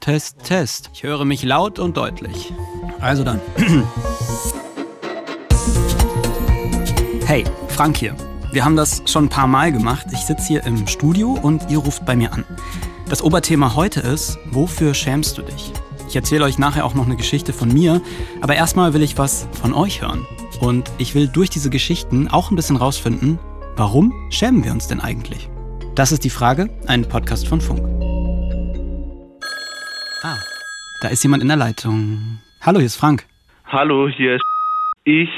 Test, Test. Ich höre mich laut und deutlich. Also dann. Hey, Frank hier. Wir haben das schon ein paar Mal gemacht. Ich sitze hier im Studio und ihr ruft bei mir an. Das Oberthema heute ist, wofür schämst du dich? Ich erzähle euch nachher auch noch eine Geschichte von mir, aber erstmal will ich was von euch hören. Und ich will durch diese Geschichten auch ein bisschen rausfinden, warum schämen wir uns denn eigentlich? Das ist die Frage, ein Podcast von Funk. Da ist jemand in der Leitung. Hallo, hier ist Frank. Hallo, hier ist ich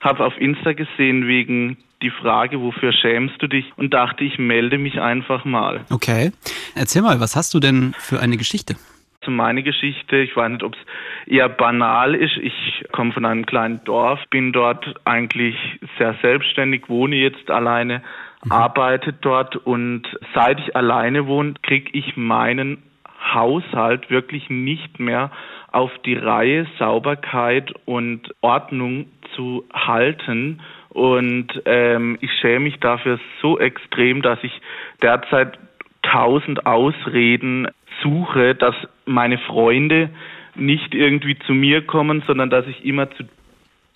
habe auf Insta gesehen wegen die Frage, wofür schämst du dich? Und dachte, ich melde mich einfach mal. Okay. Erzähl mal, was hast du denn für eine Geschichte? Also meine Geschichte, ich weiß nicht, ob es eher banal ist. Ich komme von einem kleinen Dorf, bin dort eigentlich sehr selbstständig, wohne jetzt alleine, mhm. arbeite dort und seit ich alleine wohne, kriege ich meinen Haushalt wirklich nicht mehr auf die Reihe, Sauberkeit und Ordnung zu halten. Und ähm, ich schäme mich dafür so extrem, dass ich derzeit tausend Ausreden suche, dass meine Freunde nicht irgendwie zu mir kommen, sondern dass ich immer zu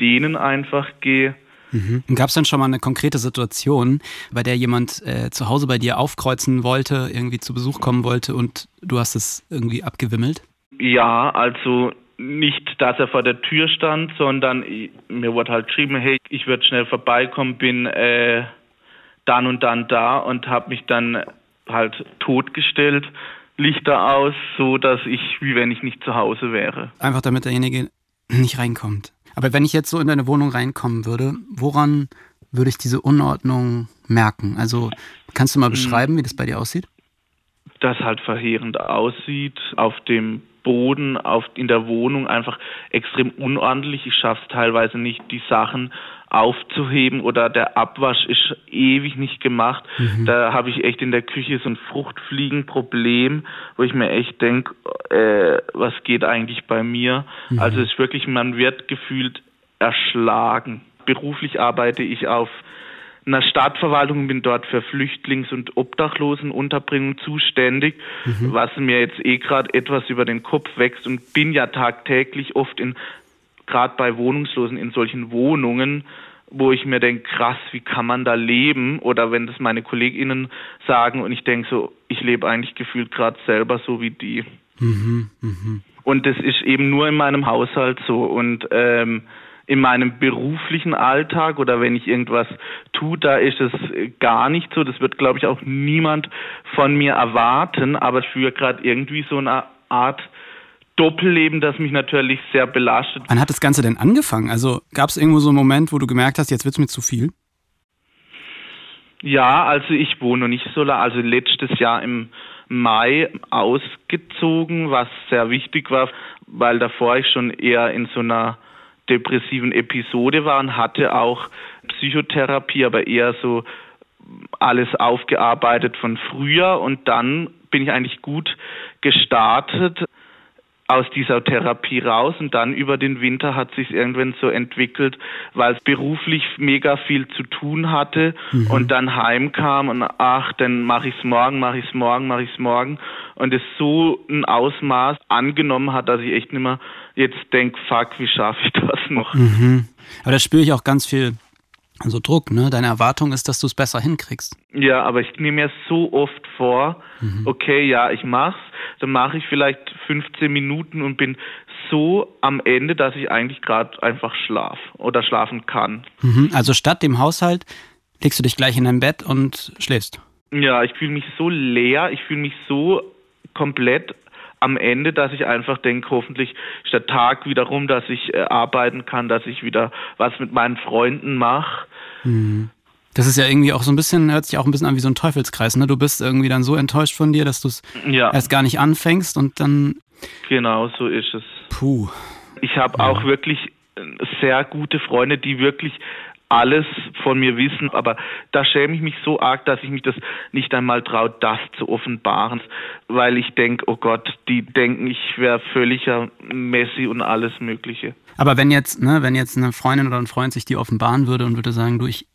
denen einfach gehe. Mhm. Gab es denn schon mal eine konkrete Situation, bei der jemand äh, zu Hause bei dir aufkreuzen wollte, irgendwie zu Besuch kommen wollte und du hast es irgendwie abgewimmelt? Ja, also nicht, dass er vor der Tür stand, sondern mir wurde halt geschrieben, hey, ich würde schnell vorbeikommen, bin äh, dann und dann da und habe mich dann halt totgestellt, Lichter aus, so dass ich, wie wenn ich nicht zu Hause wäre. Einfach damit derjenige nicht reinkommt. Aber wenn ich jetzt so in deine Wohnung reinkommen würde, woran würde ich diese Unordnung merken? Also kannst du mal hm. beschreiben, wie das bei dir aussieht? Das halt verheerend aussieht. Auf dem Boden auf, in der Wohnung einfach extrem unordentlich. Ich schaffe es teilweise nicht, die Sachen aufzuheben oder der Abwasch ist ewig nicht gemacht. Mhm. Da habe ich echt in der Küche so ein Fruchtfliegenproblem, wo ich mir echt denke, äh, was geht eigentlich bei mir? Mhm. Also es ist wirklich, man wird gefühlt erschlagen. Beruflich arbeite ich auf einer Stadtverwaltung, bin dort für Flüchtlings- und Obdachlosenunterbringung zuständig, mhm. was mir jetzt eh gerade etwas über den Kopf wächst und bin ja tagtäglich oft in, gerade bei Wohnungslosen in solchen Wohnungen, wo ich mir denke, krass, wie kann man da leben? Oder wenn das meine KollegInnen sagen und ich denke so, ich lebe eigentlich gefühlt gerade selber so wie die. Mhm, mh. Und das ist eben nur in meinem Haushalt so. Und ähm, in meinem beruflichen Alltag oder wenn ich irgendwas tue, da ist es gar nicht so. Das wird, glaube ich, auch niemand von mir erwarten, aber ich führe gerade irgendwie so eine Art Doppelleben, das mich natürlich sehr belastet. Wann hat das Ganze denn angefangen? Also gab es irgendwo so einen Moment, wo du gemerkt hast, jetzt wird es mir zu viel? Ja, also ich wohne noch nicht so lange, also letztes Jahr im Mai ausgezogen, was sehr wichtig war, weil davor ich schon eher in so einer depressiven Episode war und hatte auch Psychotherapie, aber eher so alles aufgearbeitet von früher und dann bin ich eigentlich gut gestartet aus dieser Therapie raus und dann über den Winter hat sich irgendwann so entwickelt, weil es beruflich mega viel zu tun hatte mhm. und dann heimkam und ach, dann mache ich es morgen, mache ich es morgen, mache ich es morgen und es so ein Ausmaß angenommen hat, dass ich echt nicht mehr jetzt denke, fuck, wie schaffe ich das noch? Mhm. Aber da spüre ich auch ganz viel so Druck, ne? Deine Erwartung ist, dass du es besser hinkriegst. Ja, aber ich nehme mir so oft vor, mhm. okay, ja, ich mach's, dann mache ich vielleicht 15 Minuten und bin so am Ende, dass ich eigentlich gerade einfach schlaf oder schlafen kann. Mhm. Also statt dem Haushalt legst du dich gleich in dein Bett und schläfst. Ja, ich fühle mich so leer, ich fühle mich so komplett am Ende, dass ich einfach denke, hoffentlich ist der Tag wieder rum, dass ich äh, arbeiten kann, dass ich wieder was mit meinen Freunden mache. Mhm. Das ist ja irgendwie auch so ein bisschen, hört sich auch ein bisschen an wie so ein Teufelskreis, ne? Du bist irgendwie dann so enttäuscht von dir, dass du es ja. erst gar nicht anfängst und dann. Genau, so ist es. Puh. Ich habe ja. auch wirklich äh, sehr gute Freunde, die wirklich alles von mir wissen, aber da schäme ich mich so arg, dass ich mich das nicht einmal traue, das zu offenbaren, weil ich denke, oh Gott, die denken, ich wäre völliger Messi und alles Mögliche. Aber wenn jetzt, ne, wenn jetzt eine Freundin oder ein Freund sich die offenbaren würde und würde sagen, du, ich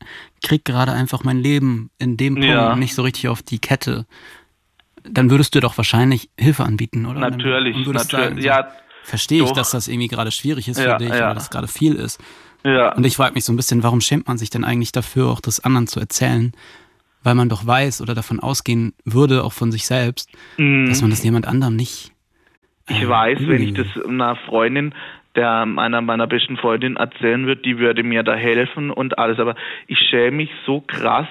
krieg gerade einfach mein Leben in dem Punkt ja. nicht so richtig auf die Kette, dann würdest du doch wahrscheinlich Hilfe anbieten, oder? Natürlich, natürlich. Sagen, ja, verstehe ich, dass das irgendwie gerade schwierig ist Ja, für dich ja. oder dass gerade viel ist. Ja. Und ich frage mich so ein bisschen, warum schämt man sich denn eigentlich dafür, auch das anderen zu erzählen? Weil man doch weiß oder davon ausgehen würde, auch von sich selbst, Mhm. dass man das jemand anderem nicht. Ich äh, weiß, wenn ich das einer Freundin, der einer meiner besten Freundin erzählen würde, die würde mir da helfen und alles. Aber ich schäme mich so krass,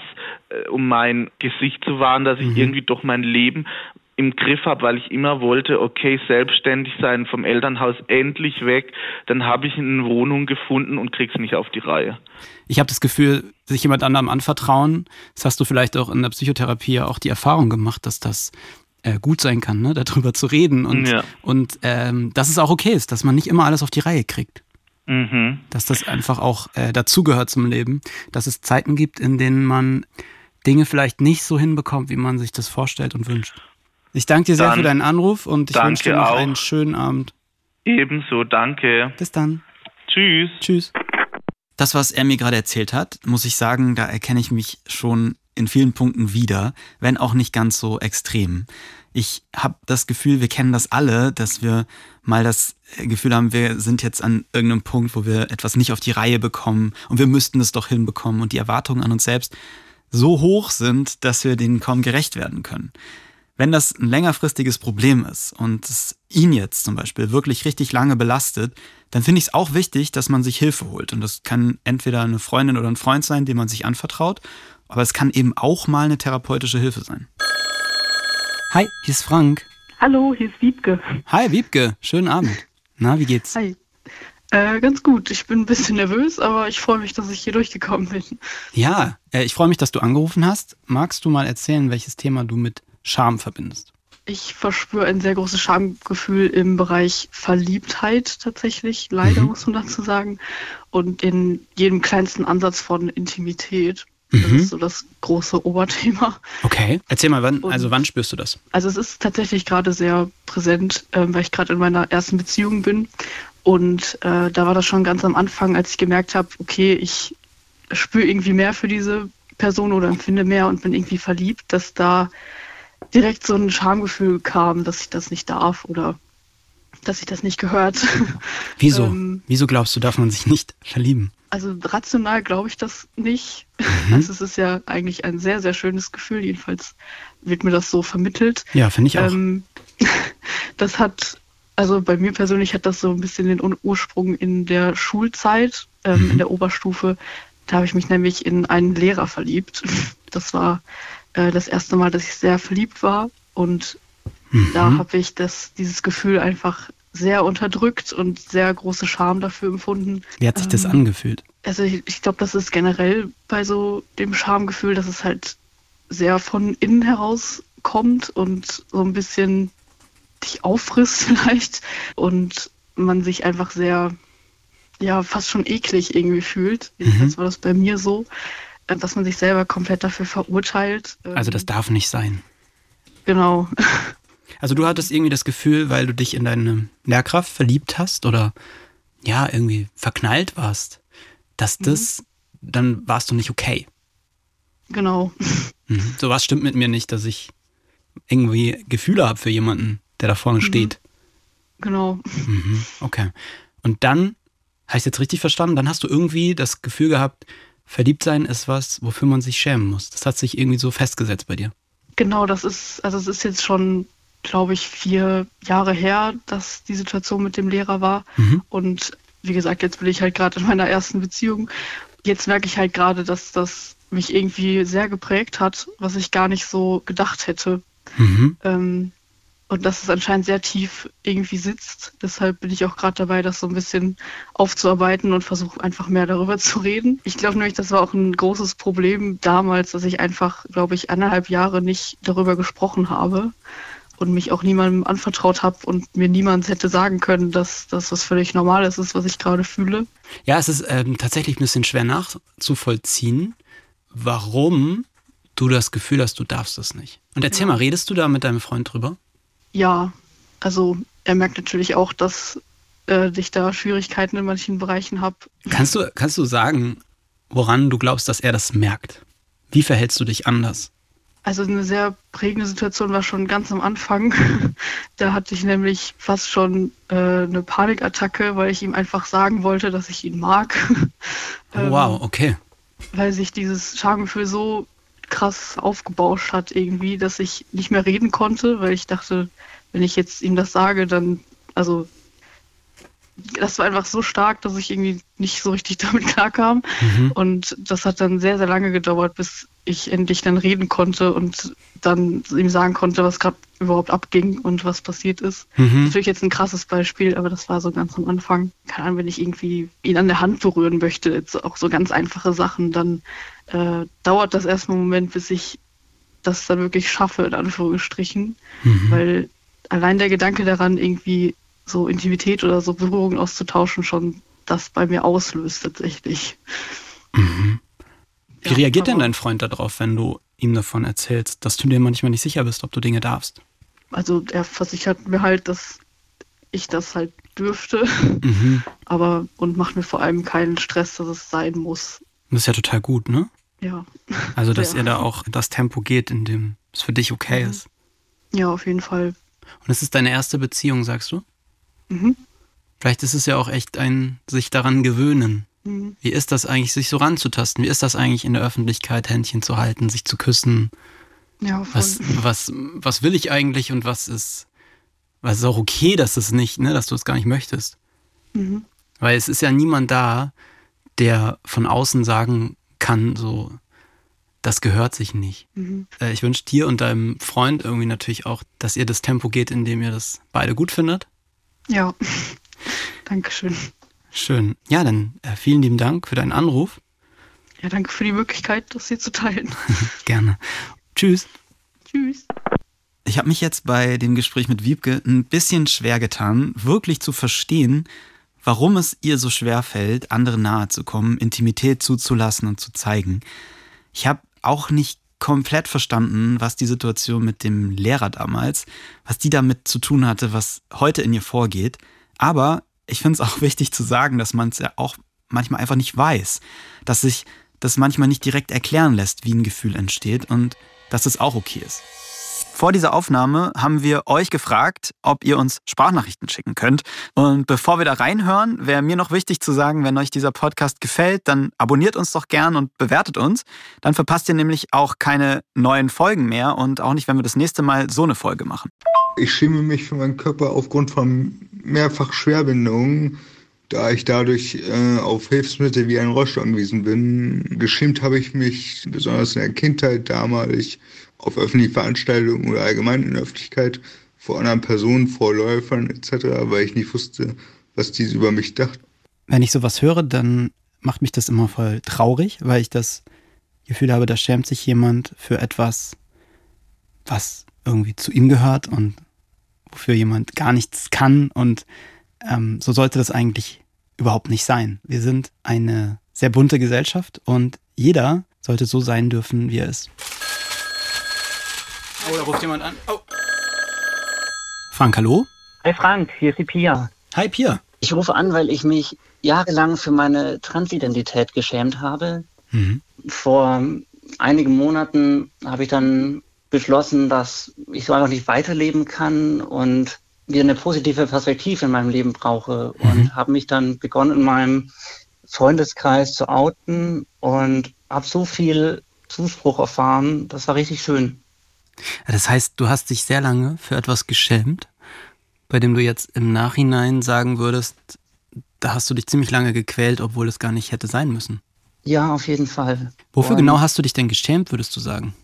äh, um mein Gesicht zu wahren, dass ich irgendwie doch mein Leben im Griff habe, weil ich immer wollte, okay, selbstständig sein, vom Elternhaus endlich weg. Dann habe ich eine Wohnung gefunden und krieg's nicht auf die Reihe. Ich habe das Gefühl, sich jemand anderem anvertrauen, das hast du vielleicht auch in der Psychotherapie ja auch die Erfahrung gemacht, dass das äh, gut sein kann, ne? darüber zu reden und, Ja. und ähm, dass es auch okay ist, dass man nicht immer alles auf die Reihe kriegt. Mhm. Dass das einfach auch äh, dazugehört zum Leben, dass es Zeiten gibt, in denen man Dinge vielleicht nicht so hinbekommt, wie man sich das vorstellt und wünscht. Ich danke dir sehr Dann für deinen Anruf und ich wünsche dir noch auch. einen schönen Abend. Ebenso, danke. Bis dann. Tschüss. Tschüss. Das, was er mir gerade erzählt hat, muss ich sagen, da erkenne ich mich schon in vielen Punkten wieder, wenn auch nicht ganz so extrem. Ich habe das Gefühl, wir kennen das alle, dass wir mal das Gefühl haben, wir sind jetzt an irgendeinem Punkt, wo wir etwas nicht auf die Reihe bekommen und wir müssten es doch hinbekommen und die Erwartungen an uns selbst so hoch sind, dass wir denen kaum gerecht werden können. Wenn das ein längerfristiges Problem ist und es ihn jetzt zum Beispiel wirklich richtig lange belastet, dann finde ich es auch wichtig, dass man sich Hilfe holt. Und das kann entweder eine Freundin oder ein Freund sein, dem man sich anvertraut, aber es kann eben auch mal eine therapeutische Hilfe sein. Hi, hier ist Frank. Hallo, hier ist Wiebke. Hi, Wiebke. Schönen Abend. Na, wie geht's? Hi. Äh, ganz gut. Ich bin ein bisschen nervös, aber ich freue mich, dass ich hier durchgekommen bin. Ja, äh, ich freue mich, dass du angerufen hast. Magst du mal erzählen, welches Thema du mit Scham verbindest? Ich verspüre ein sehr großes Schamgefühl im Bereich Verliebtheit tatsächlich, leider Mhm. muss man dazu sagen. Und in jedem kleinsten Ansatz von Intimität. Das Mhm. ist so das große Oberthema. Okay. Erzähl mal, wann, Und- also wann spürst du das? Also es ist tatsächlich gerade sehr präsent, ähm, weil ich gerade in meiner ersten Beziehung bin. Und äh, da war das schon ganz am Anfang, als ich gemerkt habe, okay, ich spüre irgendwie mehr für diese Person oder empfinde mehr und bin irgendwie verliebt, dass da direkt so ein Schamgefühl kam, dass ich das nicht darf oder dass ich das nicht gehört. Wieso? Ähm, Wieso glaubst du, darf man sich nicht verlieben? Also rational glaube ich das nicht. Mhm. Also es ist ja eigentlich ein sehr, sehr schönes Gefühl. Jedenfalls wird mir das so vermittelt. Ja, finde ich auch. Ähm, das hat, also bei mir persönlich hat das so ein bisschen den Ur- Ursprung in der Schulzeit, ähm, Mhm. in der Oberstufe. Da habe ich mich nämlich in einen Lehrer verliebt. Das war äh, das erste Mal, dass ich sehr verliebt war. Und Mhm. da habe ich das, dieses Gefühl einfach sehr unterdrückt und sehr große Scham dafür empfunden. Wie hat sich das ähm, angefühlt? Also ich, ich glaube, das ist generell bei so dem Schamgefühl, dass es halt sehr von innen heraus kommt und so ein bisschen dich auffrisst vielleicht und man sich einfach sehr, ja, fast schon eklig irgendwie fühlt. Jedenfalls war das bei mir so, dass man sich selber komplett dafür verurteilt. Ähm, Also das darf nicht sein. Genau. Also du hattest irgendwie das Gefühl, weil du dich in deine Lehrkraft verliebt hast oder ja, irgendwie verknallt warst, dass das, dann warst du nicht okay. Genau. Mhm. Sowas stimmt mit mir nicht, dass ich irgendwie Gefühle habe für jemanden, der da vorne steht. Genau. Mhm. Okay. Und dann, habe ich jetzt richtig verstanden, dann hast du irgendwie das Gefühl gehabt, verliebt sein ist was, wofür man sich schämen muss. Das hat sich irgendwie so festgesetzt bei dir. Genau, das ist, also es ist jetzt schon, glaube ich, vier Jahre her, dass die Situation mit dem Lehrer war. Mhm. Und wie gesagt, jetzt bin ich halt gerade in meiner ersten Beziehung. Jetzt merke ich halt gerade, dass das mich irgendwie sehr geprägt hat, was ich gar nicht so gedacht hätte. Mhm. Ähm, und dass es anscheinend sehr tief irgendwie sitzt. Deshalb bin ich auch gerade dabei, das so ein bisschen aufzuarbeiten und versuche einfach mehr darüber zu reden. Ich glaube nämlich, das war auch ein großes Problem damals, dass ich einfach, glaube ich, eineinhalb Jahre nicht darüber gesprochen habe und mich auch niemandem anvertraut habe und mir niemand hätte sagen können, dass das was völlig Normales ist, was ich gerade fühle. Ja, es ist ähm, tatsächlich ein bisschen schwer nachzuvollziehen, warum du das Gefühl hast, du darfst das nicht. Und erzähl Ja. mal, redest du da mit deinem Freund drüber? Ja, also er merkt natürlich auch, dass äh, ich da Schwierigkeiten in manchen Bereichen habe. Kannst du, kannst du sagen, woran du glaubst, dass er das merkt? Wie verhältst du dich anders? Also eine sehr prägende Situation war schon ganz am Anfang. da hatte ich nämlich fast schon äh, eine Panikattacke, weil ich ihm einfach sagen wollte, dass ich ihn mag. oh, wow, okay. Weil sich dieses Schamgefühl so krass aufgebauscht hat irgendwie, dass ich nicht mehr reden konnte, weil ich dachte, wenn ich jetzt ihm das sage, dann, also das war einfach so stark, dass ich irgendwie nicht so richtig damit klarkam. Mhm. Und das hat dann sehr, sehr lange gedauert, bis ich endlich dann reden konnte und dann ihm sagen konnte, was gerade überhaupt abging und was passiert ist. Mhm. Natürlich jetzt ein krasses Beispiel, aber das war so ganz am Anfang. Keine Ahnung, wenn ich irgendwie ihn an der Hand berühren möchte, jetzt auch so ganz einfache Sachen, dann äh, dauert das erstmal einen Moment, bis ich das dann wirklich schaffe, in Anführungsstrichen. Mhm. Weil allein der Gedanke daran, irgendwie so Intimität oder so Berührungen auszutauschen, schon das bei mir auslöst tatsächlich. Mhm. Wie ja, reagiert denn dein Freund darauf, wenn du ihm davon erzählst, dass du dir manchmal nicht sicher bist, ob du Dinge darfst? Also er versichert mir halt, dass ich das halt dürfte, mhm. aber und macht mir vor allem keinen Stress, dass es sein muss. Das ist ja total gut, ne? Ja. Also, dass ja. ihr da auch das Tempo geht, in dem es für dich okay mhm. ist. Ja, auf jeden Fall. Und es ist deine erste Beziehung, sagst du? Mhm. Vielleicht ist es ja auch echt ein sich daran gewöhnen. Mhm. Wie ist das eigentlich, sich so ranzutasten? Wie ist das eigentlich in der Öffentlichkeit, Händchen zu halten, sich zu küssen? Ja, voll. Was, was, was will ich eigentlich und was ist, was ist auch okay, dass es nicht, ne, dass du es gar nicht möchtest? Mhm. Weil es ist ja niemand da, der von außen sagen kann, so, das gehört sich nicht. Mhm. Äh, ich wünsche dir und deinem Freund irgendwie natürlich auch, dass ihr das Tempo geht, in dem ihr das beide gut findet. Ja, Dankeschön. Schön. Ja, dann äh, vielen lieben Dank für deinen Anruf. Ja, danke für die Möglichkeit, das hier zu teilen. Gerne. Tschüss. Tschüss. Ich habe mich jetzt bei dem Gespräch mit Wiebke ein bisschen schwer getan, wirklich zu verstehen, warum es ihr so schwer fällt, anderen nahe zu kommen, Intimität zuzulassen und zu zeigen. Ich habe auch nicht komplett verstanden, was die Situation mit dem Lehrer damals, was die damit zu tun hatte, was heute in ihr vorgeht. Aber ich finde es auch wichtig zu sagen, dass man es ja auch manchmal einfach nicht weiß, dass sich das manchmal nicht direkt erklären lässt, wie ein Gefühl entsteht und dass es auch okay ist. Vor dieser Aufnahme haben wir euch gefragt, ob ihr uns Sprachnachrichten schicken könnt. Und bevor wir da reinhören, wäre mir noch wichtig zu sagen, wenn euch dieser Podcast gefällt, dann abonniert uns doch gern und bewertet uns. Dann verpasst ihr nämlich auch keine neuen Folgen mehr und auch nicht, wenn wir das nächste Mal so eine Folge machen. Ich schäme mich für meinen Körper aufgrund von mehrfach Schwerbehinderungen da ich dadurch äh, auf Hilfsmittel wie ein Rollstuhl angewiesen bin. Geschämt habe ich mich besonders in der Kindheit damals auf öffentliche Veranstaltungen oder allgemein in der Öffentlichkeit vor anderen Personen, vor Läufern etc., weil ich nicht wusste, was diese über mich dachten. Wenn ich sowas höre, dann macht mich das immer voll traurig, weil ich das Gefühl habe, da schämt sich jemand für etwas, was irgendwie zu ihm gehört und wofür jemand gar nichts kann. Und ähm, so sollte das eigentlich überhaupt nicht sein. Wir sind eine sehr bunte Gesellschaft und jeder sollte so sein dürfen, wie er ist. Oh, da ruft jemand an. Oh. Frank, hallo? Hi Frank, hier ist die Pia. Hi Pia. Ich rufe an, weil ich mich jahrelang für meine Transidentität geschämt habe. Mhm. Vor einigen Monaten habe ich dann beschlossen, dass ich so einfach nicht weiterleben kann und wieder eine positive Perspektive in meinem Leben brauche. Mhm. Und habe mich dann begonnen, in meinem Freundeskreis zu outen und habe so viel Zuspruch erfahren. Das war richtig schön. Das heißt, du hast dich sehr lange für etwas geschämt, bei dem du jetzt im Nachhinein sagen würdest, da hast du dich ziemlich lange gequält, obwohl es gar nicht hätte sein müssen. Ja, auf jeden Fall. Wofür Und genau hast du dich denn geschämt, würdest du sagen?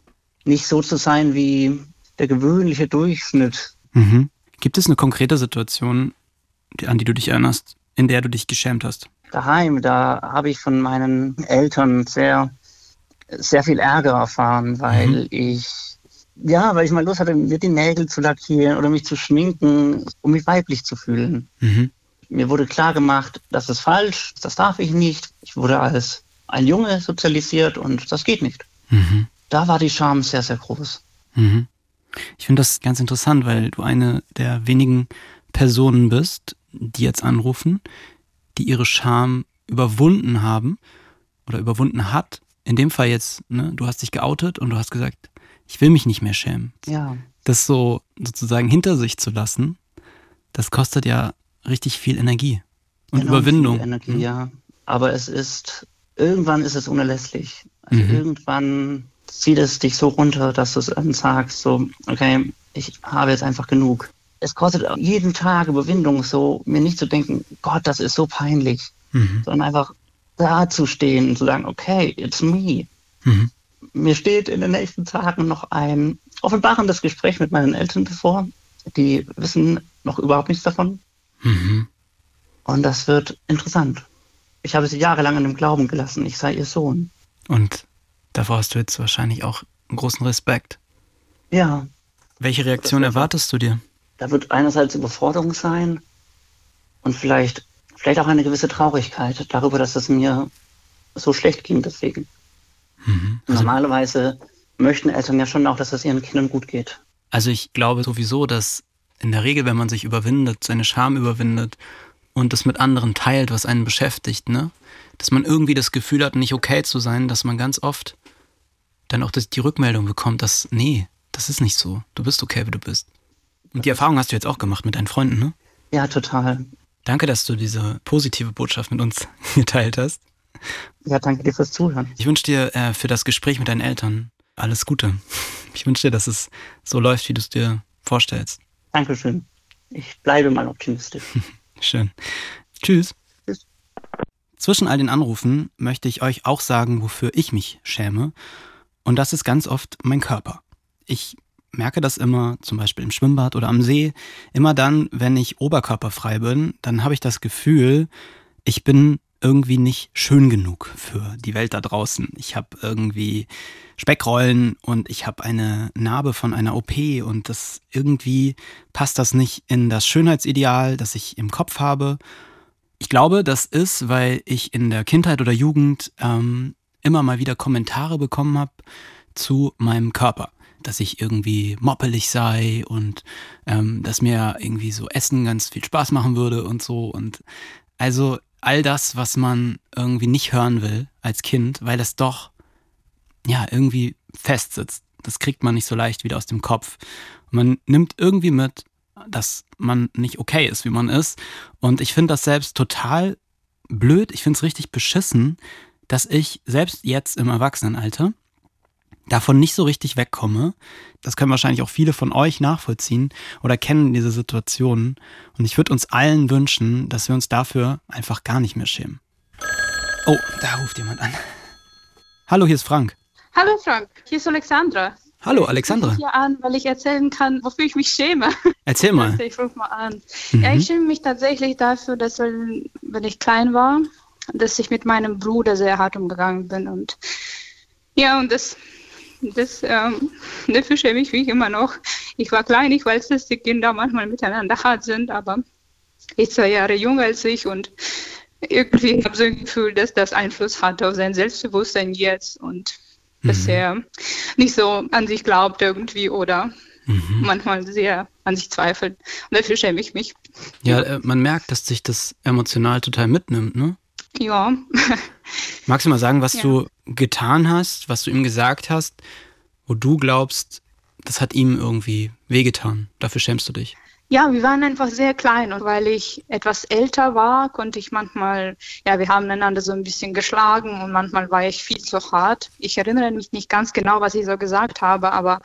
Nicht so zu sein wie der gewöhnliche Durchschnitt. Mhm. Gibt es eine konkrete Situation, an die du dich erinnerst, in der du dich geschämt hast? Daheim, da habe ich von meinen Eltern sehr, sehr viel Ärger erfahren, weil mhm. ich ja, weil ich mal Lust hatte, mir die Nägel zu lackieren oder mich zu schminken, um mich weiblich zu fühlen. Mhm. Mir wurde klar gemacht, das ist falsch, das darf ich nicht. Ich wurde als ein Junge sozialisiert und das geht nicht. Mhm. Da war die Scham sehr, sehr groß. Mhm. Ich finde das ganz interessant, weil du eine der wenigen Personen bist, die jetzt anrufen, die ihre Scham überwunden haben oder überwunden hat. In dem Fall jetzt, ne, du hast dich geoutet und du hast gesagt, ich will mich nicht mehr schämen. Ja. Das so sozusagen hinter sich zu lassen, das kostet ja richtig viel Energie und Enorm Überwindung. viel Energie, Mhm. ja. Aber es ist, irgendwann ist es unerlässlich. Also Mhm. irgendwann zieht es dich so runter, dass du es dann sagst, so, okay, ich habe jetzt einfach genug. Es kostet jeden Tag Überwindung, so mir nicht zu denken, Gott, das ist so peinlich, Mhm. sondern einfach da zu stehen und zu sagen, okay, it's me. Mir steht in den nächsten Tagen noch ein offenbarendes Gespräch mit meinen Eltern bevor. Die wissen noch überhaupt nichts davon. Mhm. Und das wird interessant. Ich habe sie jahrelang in dem Glauben gelassen, ich sei ihr Sohn. Und davor hast du jetzt wahrscheinlich auch einen großen Respekt. Ja, Welche Reaktion Das erwartest du dir? da wird einerseits Überforderung sein und vielleicht, vielleicht auch eine gewisse Traurigkeit darüber, dass es mir so schlecht ging deswegen. Mhm. Also, Normalerweise möchten Eltern ja schon auch, dass es ihren Kindern gut geht. also ich glaube sowieso, dass in der Regel, wenn man sich überwindet, seine Scham überwindet und das mit anderen teilt, was einen beschäftigt, ne? Dass man irgendwie das Gefühl hat, nicht okay zu sein, dass man ganz oft dann auch die Rückmeldung bekommt, dass, nee, das ist nicht so. Du bist okay, wie du bist. Und die Erfahrung hast du jetzt auch gemacht mit deinen Freunden, ne? Ja, total. Danke, dass du diese positive Botschaft mit uns geteilt hast. Ja, danke dir fürs Zuhören. Ich wünsche dir äh, für das Gespräch mit deinen Eltern alles Gute. Ich wünsche dir, dass es so läuft, wie du es dir vorstellst. Dankeschön. Ich bleibe mal optimistisch. Schön. Tschüss. Tschüss. Zwischen all den Anrufen möchte ich euch auch sagen, wofür ich mich schäme. Und das ist ganz oft mein Körper. Ich merke das immer, zum Beispiel im Schwimmbad oder am See, immer dann, wenn ich oberkörperfrei bin, dann habe ich das Gefühl, ich bin irgendwie nicht schön genug für die Welt da draußen. Ich habe irgendwie Speckrollen und ich habe eine Narbe von einer OP und das irgendwie passt das nicht in das Schönheitsideal, das ich im Kopf habe. Ich glaube, das ist, weil ich in der Kindheit oder Jugend ähm, immer mal wieder Kommentare bekommen habe zu meinem Körper. Dass ich irgendwie moppelig sei und ähm, dass mir irgendwie so Essen ganz viel Spaß machen würde und so. Und also all das, was man irgendwie nicht hören will als Kind, weil es doch ja irgendwie festsitzt. Das kriegt man nicht so leicht wieder aus dem Kopf. Und man nimmt irgendwie mit, dass man nicht okay ist, wie man ist. Und ich finde das selbst total blöd. Ich finde es richtig beschissen, dass ich selbst jetzt im Erwachsenenalter davon nicht so richtig wegkomme. Das können wahrscheinlich auch viele von euch nachvollziehen oder kennen diese Situationen. Und ich würde uns allen wünschen, dass wir uns dafür einfach gar nicht mehr schämen. Oh, da ruft jemand an. Hallo, hier ist Frank. Hallo Frank, hier ist Alexandra. Hallo, Ich Alexandra. rufe hier an, weil ich erzählen kann, wofür ich mich schäme. Erzähl mal. Ich rufe mal an. Mhm. Ja, ich schäme mich tatsächlich dafür, dass wenn wenn ich klein war, dass ich mit meinem Bruder sehr hart umgegangen bin und ja und das das ähm, dafür schäme ich mich immer noch. Ich war klein, ich weiß, dass die Kinder manchmal miteinander hart sind, aber ich zwei Jahre jünger als ich und irgendwie habe ich so ein Gefühl, dass das Einfluss hat auf sein Selbstbewusstsein jetzt und dass Mhm. er nicht so an sich glaubt irgendwie oder Mhm. manchmal sehr an sich zweifelt. Und dafür schäme ich mich. Ja, äh, man merkt, dass sich das emotional total mitnimmt, ne? Ja, Magst du mal sagen, was Ja. du getan hast, was du ihm gesagt hast, wo du glaubst, das hat ihm irgendwie wehgetan? Dafür schämst du dich. ja, wir waren einfach sehr klein und weil ich etwas älter war, konnte ich manchmal, ja, wir haben einander so ein bisschen geschlagen und manchmal war ich viel zu hart. Ich erinnere mich nicht ganz genau, was ich so gesagt habe, aber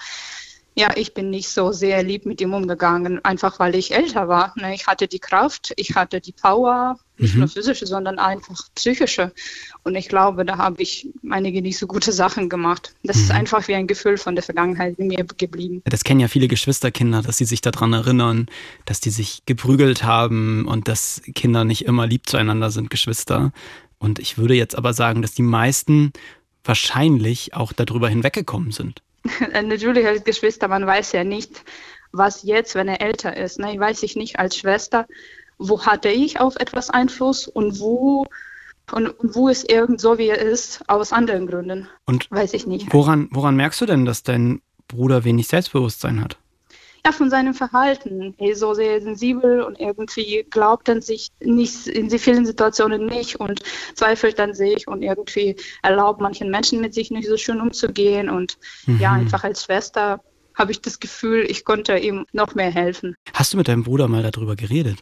ja, ich bin nicht so sehr lieb mit ihm umgegangen, einfach weil ich älter war. Ne? Ich hatte die Kraft, ich hatte die Power, nicht Mhm. nur physische, sondern einfach psychische. Und ich glaube, da habe ich einige nicht so gute Sachen gemacht. Das ist Mhm. einfach wie ein Gefühl von der Vergangenheit in mir geblieben. Das kennen ja viele Geschwisterkinder, dass sie sich daran erinnern, dass die sich geprügelt haben und dass Kinder nicht immer lieb zueinander sind, Geschwister. Und ich würde jetzt aber sagen, dass die meisten wahrscheinlich auch darüber hinweggekommen sind. Natürlich als Geschwister, man weiß ja nicht, was jetzt, wenn er älter ist. Ne? Weiß ich nicht als Schwester, wo hatte ich auf etwas Einfluss und wo und, wo ist irgend so, wie er ist, aus anderen Gründen. Und Weiß ich nicht. woran, woran merkst du denn, dass dein Bruder wenig Selbstbewusstsein hat? ja, von seinem Verhalten. Er ist so sehr sensibel und irgendwie glaubt an sich nicht in vielen Situationen nicht und zweifelt an sich und irgendwie erlaubt manchen Menschen mit sich nicht so schön umzugehen. Und mhm. ja, einfach als Schwester habe ich das Gefühl, ich konnte ihm noch mehr helfen. Hast du mit deinem Bruder mal darüber geredet?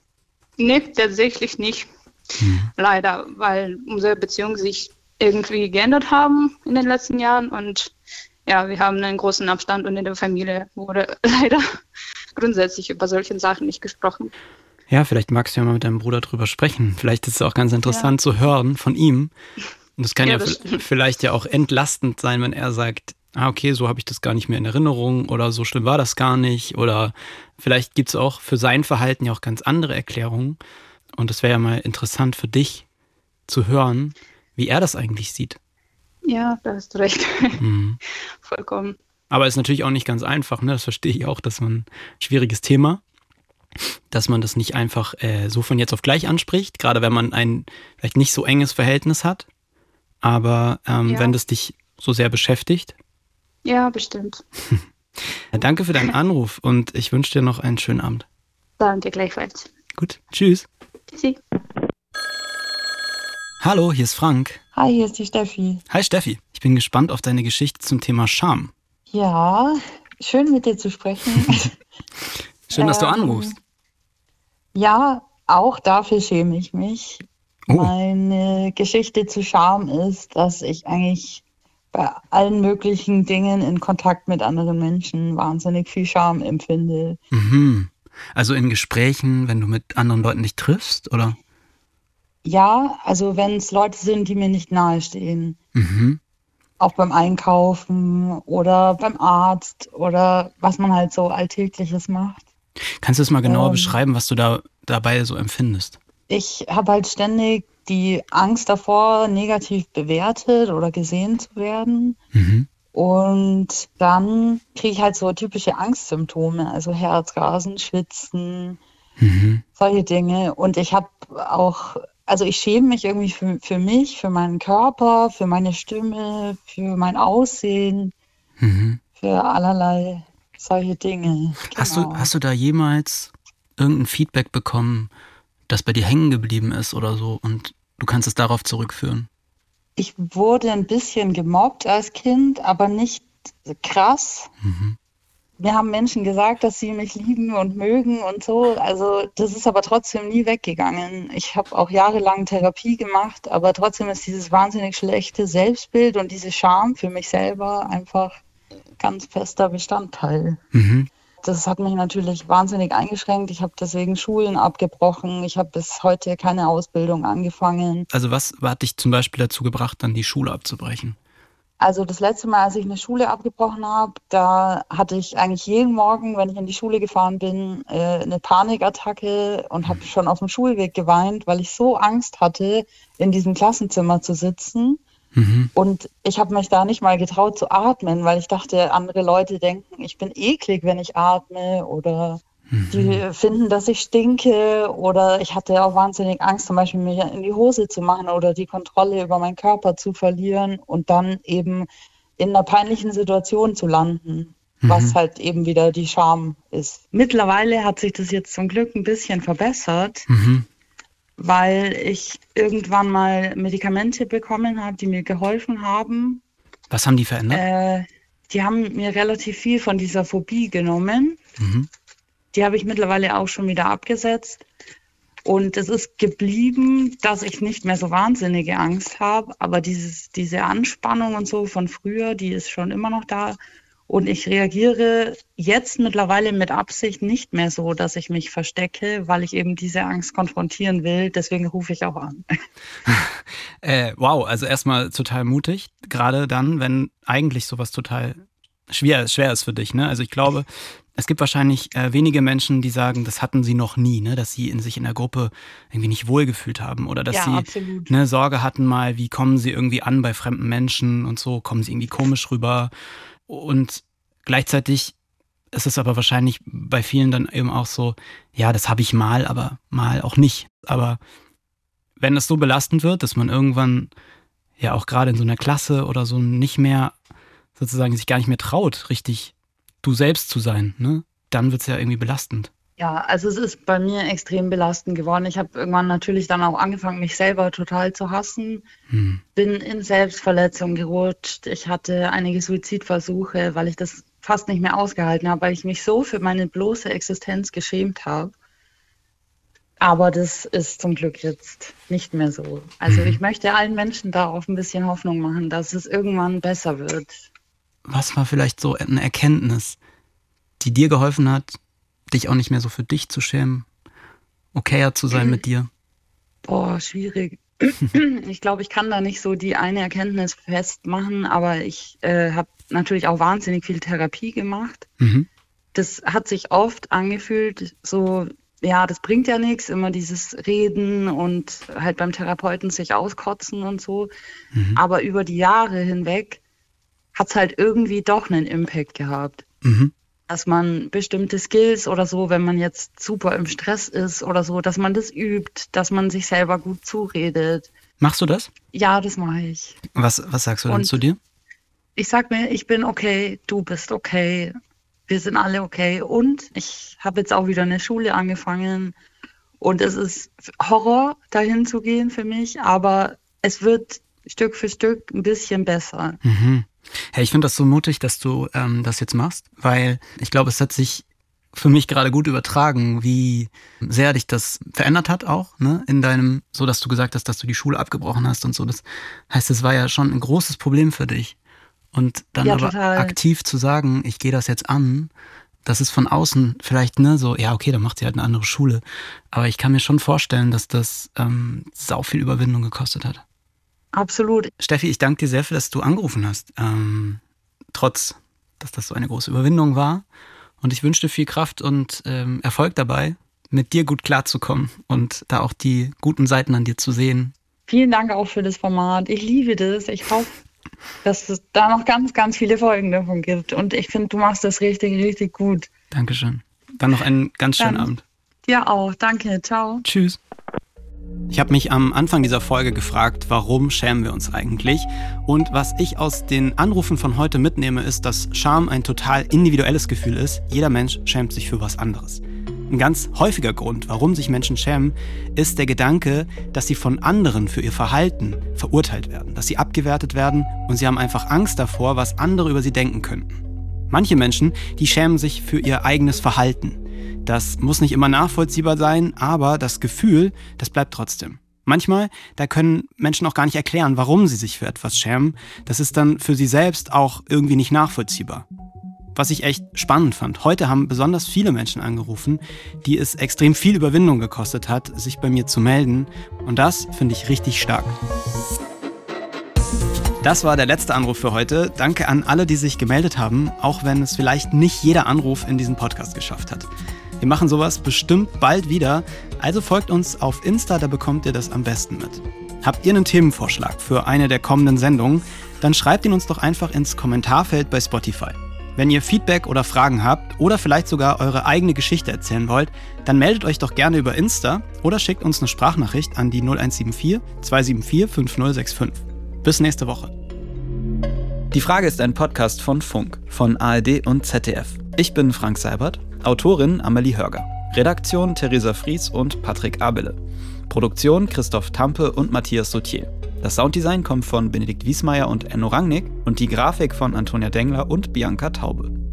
Nee, tatsächlich nicht. Mhm. Leider, weil unsere Beziehungen sich irgendwie geändert haben in den letzten Jahren und ja, wir haben einen großen Abstand und in der Familie wurde leider grundsätzlich über solche Sachen nicht gesprochen. Ja, vielleicht magst du ja mal mit deinem Bruder drüber sprechen. Vielleicht ist es auch ganz interessant ja. zu hören von ihm. Und es kann ja, ja vielleicht ja auch entlastend sein, wenn er sagt, ah, okay, so habe ich das gar nicht mehr in Erinnerung oder so schlimm war das gar nicht. Oder vielleicht gibt es auch für sein Verhalten ja auch ganz andere Erklärungen. Und es wäre ja mal interessant für dich zu hören, wie er das eigentlich sieht. Ja, da hast du recht. Mhm. Vollkommen. Aber es ist natürlich auch nicht ganz einfach, ne? Das verstehe ich auch, dass man schwieriges Thema, dass man das nicht einfach äh, so von jetzt auf gleich anspricht, gerade wenn man ein vielleicht nicht so enges Verhältnis hat. Aber ähm, ja. wenn das dich so sehr beschäftigt. Ja, bestimmt. Danke für deinen Anruf und ich wünsche dir noch einen schönen Abend. Danke gleichfalls. Gut, tschüss. Tschüssi. Hallo, hier ist Frank. Hi, hier ist die Steffi. Hi Steffi, ich bin gespannt auf deine Geschichte zum Thema Scham. Ja, schön mit dir zu sprechen. schön, dass du ähm, anrufst. Ja, auch dafür schäme ich mich. Oh. Meine Geschichte zu Scham ist, dass ich eigentlich bei allen möglichen Dingen in Kontakt mit anderen Menschen wahnsinnig viel Scham empfinde. Mhm. Also in Gesprächen, wenn du mit anderen Leuten dich triffst, oder? Ja, also wenn es Leute sind, die mir nicht nahestehen. Mhm. Auch beim Einkaufen oder beim Arzt oder was man halt so Alltägliches macht. Kannst du es mal genauer ähm, beschreiben, was du da dabei so empfindest? Ich habe halt ständig die Angst davor, negativ bewertet oder gesehen zu werden. Mhm. Und dann kriege ich halt so typische Angstsymptome, also Herzrasen, Schwitzen, mhm. solche Dinge. Und ich habe auch also ich schäme mich irgendwie für, für mich, für meinen Körper, für meine Stimme, für mein Aussehen, mhm. für allerlei solche Dinge. Hast, du, genau. hast du da jemals irgendein Feedback bekommen, das bei dir hängen geblieben ist oder so und du kannst es darauf zurückführen? Ich wurde ein bisschen gemobbt als Kind, aber nicht krass. Mhm mir haben Menschen gesagt, dass sie mich lieben und mögen und so. Also das ist aber trotzdem nie weggegangen. Ich habe auch jahrelang Therapie gemacht, aber trotzdem ist dieses wahnsinnig schlechte Selbstbild und diese Scham für mich selber einfach ganz fester Bestandteil. Mhm. Das hat mich natürlich wahnsinnig eingeschränkt. Ich habe deswegen Schulen abgebrochen. Ich habe bis heute keine Ausbildung angefangen. Also was hat dich zum Beispiel dazu gebracht, dann die Schule abzubrechen? Also das letzte Mal, als ich eine Schule abgebrochen habe, da hatte ich eigentlich jeden Morgen, wenn ich in die Schule gefahren bin, äh, eine Panikattacke und habe schon auf dem Schulweg geweint, weil ich so Angst hatte, in diesem Klassenzimmer zu sitzen. Mhm. Und ich habe mich da nicht mal getraut zu atmen, weil ich dachte, andere Leute denken, ich bin eklig, wenn ich atme oder die mhm. finden, dass ich stinke oder ich hatte auch wahnsinnig Angst, zum Beispiel mir in die Hose zu machen oder die Kontrolle über meinen Körper zu verlieren und dann eben in einer peinlichen Situation zu landen, mhm. was halt eben wieder die Scham ist. Mittlerweile hat sich das jetzt zum Glück ein bisschen verbessert, mhm. Weil ich irgendwann mal Medikamente bekommen habe, die mir geholfen haben. Was haben die verändert? Äh, die haben mir relativ viel von dieser Phobie genommen. Mhm. Die habe ich mittlerweile auch schon wieder abgesetzt. Und es ist geblieben, dass ich nicht mehr so wahnsinnige Angst habe, aber dieses, diese Anspannung und so von früher, die ist schon immer noch da. Und ich reagiere jetzt mittlerweile mit Absicht nicht mehr so, dass ich mich verstecke, weil ich eben diese Angst konfrontieren will. Deswegen rufe ich auch an. äh, wow, also erstmal total mutig, gerade dann, wenn eigentlich sowas total schwer, schwer ist für dich. Ne? Also ich glaube, es gibt wahrscheinlich äh, wenige Menschen, die sagen, das hatten sie noch nie, ne? dass sie in sich in der Gruppe irgendwie nicht wohlgefühlt haben oder dass ja, sie ne, Sorge hatten mal, wie kommen sie irgendwie an bei fremden Menschen und so, kommen sie irgendwie komisch rüber. Und gleichzeitig ist es aber wahrscheinlich bei vielen dann eben auch so, ja, das habe ich mal, aber mal auch nicht. Aber wenn es so belastend wird, dass man irgendwann ja auch gerade in so einer Klasse oder so nicht mehr sozusagen sich gar nicht mehr traut, richtig du selbst zu sein, ne? dann wird es ja irgendwie belastend. Ja, also es ist bei mir extrem belastend geworden. Ich habe irgendwann natürlich dann auch angefangen, mich selber total zu hassen. Hm. Bin in Selbstverletzung gerutscht. Ich hatte einige Suizidversuche, weil ich das fast nicht mehr ausgehalten habe, weil ich mich so für meine bloße Existenz geschämt habe. Aber das ist zum Glück jetzt nicht mehr so. Also mhm. ich möchte allen Menschen da auch ein bisschen Hoffnung machen, dass es irgendwann besser wird. Was war vielleicht so eine Erkenntnis, die dir geholfen hat, dich auch nicht mehr so für dich zu schämen, okayer zu sein mit dir? Boah, schwierig. ich glaube, ich kann da nicht so die eine Erkenntnis festmachen, aber ich äh, habe natürlich auch wahnsinnig viel Therapie gemacht. Mhm. Das hat sich oft angefühlt, so, ja, das bringt ja nichts, immer dieses Reden und halt beim Therapeuten sich auskotzen und so. Mhm. Aber über die Jahre hinweg hat es halt irgendwie doch einen Impact gehabt. Mhm dass man bestimmte Skills oder so, wenn man jetzt super im Stress ist oder so, dass man das übt, dass man sich selber gut zuredet. Machst du das? Ja, das mache ich. Was, was sagst du denn zu dir? Ich sag mir, ich bin okay, du bist okay, wir sind alle okay. Und ich habe jetzt auch wieder eine Schule angefangen und es ist Horror, dahin zu gehen für mich, aber es wird Stück für Stück ein bisschen besser. Mhm. Hey, ich finde das so mutig, dass du ähm, das jetzt machst, weil ich glaube, es hat sich für mich gerade gut übertragen, wie sehr dich das verändert hat auch, ne, in deinem, so dass du gesagt hast, dass du die Schule abgebrochen hast und so. Das heißt, es war ja schon ein großes Problem für dich. Und dann ja, aber total. aktiv zu sagen, ich gehe das jetzt an, das ist von außen vielleicht, ne, so, ja, okay, dann macht sie halt eine andere Schule. Aber ich kann mir schon vorstellen, dass das ähm, sau viel Überwindung gekostet hat. Absolut. Steffi, ich danke dir sehr für, dass du angerufen hast. Ähm, trotz, dass das so eine große Überwindung war. Und ich wünsche dir viel Kraft und ähm, Erfolg dabei, mit dir gut klarzukommen und da auch die guten Seiten an dir zu sehen. Vielen Dank auch für das Format. Ich liebe das. Ich hoffe, dass es da noch ganz, ganz viele Folgen davon gibt. Und ich finde, du machst das richtig, richtig gut. Dankeschön. Dann noch einen ganz schönen Dann, Abend. Dir auch. Danke. Ciao. Tschüss. Ich habe mich am Anfang dieser Folge gefragt, warum schämen wir uns eigentlich? Und was ich aus den Anrufen von heute mitnehme, ist, dass Scham ein total individuelles Gefühl ist. Jeder Mensch schämt sich für was anderes. Ein ganz häufiger Grund, warum sich Menschen schämen, ist der Gedanke, dass sie von anderen für ihr Verhalten verurteilt werden, dass sie abgewertet werden und sie haben einfach Angst davor, was andere über sie denken könnten. Manche Menschen, die schämen sich für ihr eigenes Verhalten. Das muss nicht immer nachvollziehbar sein, aber das Gefühl, das bleibt trotzdem. Manchmal, da können Menschen auch gar nicht erklären, warum sie sich für etwas schämen. Das ist dann für sie selbst auch irgendwie nicht nachvollziehbar. Was ich echt spannend fand. Heute haben besonders viele Menschen angerufen, die es extrem viel Überwindung gekostet hat, sich bei mir zu melden. Und das finde ich richtig stark. Das war der letzte Anruf für heute. Danke an alle, die sich gemeldet haben, auch wenn es vielleicht nicht jeder Anruf in diesen Podcast geschafft hat. Wir machen sowas bestimmt bald wieder, also folgt uns auf Insta, da bekommt ihr das am besten mit. Habt ihr einen Themenvorschlag für eine der kommenden Sendungen, dann schreibt ihn uns doch einfach ins Kommentarfeld bei Spotify. Wenn ihr Feedback oder Fragen habt oder vielleicht sogar eure eigene Geschichte erzählen wollt, dann meldet euch doch gerne über Insta oder schickt uns eine Sprachnachricht an die 0174 274 5065. Bis nächste Woche. Die Frage ist ein Podcast von Funk, von ARD und ZDF. Ich bin Frank Seibert Autorin Amelie Hörger. Redaktion Theresa Fries und Patrick Abele. Produktion Christoph Tampe und Matthias Sautier. Das Sounddesign kommt von Benedikt Wiesmeier und Enno Rangnick und die Grafik von Antonia Dengler und Bianca Taube.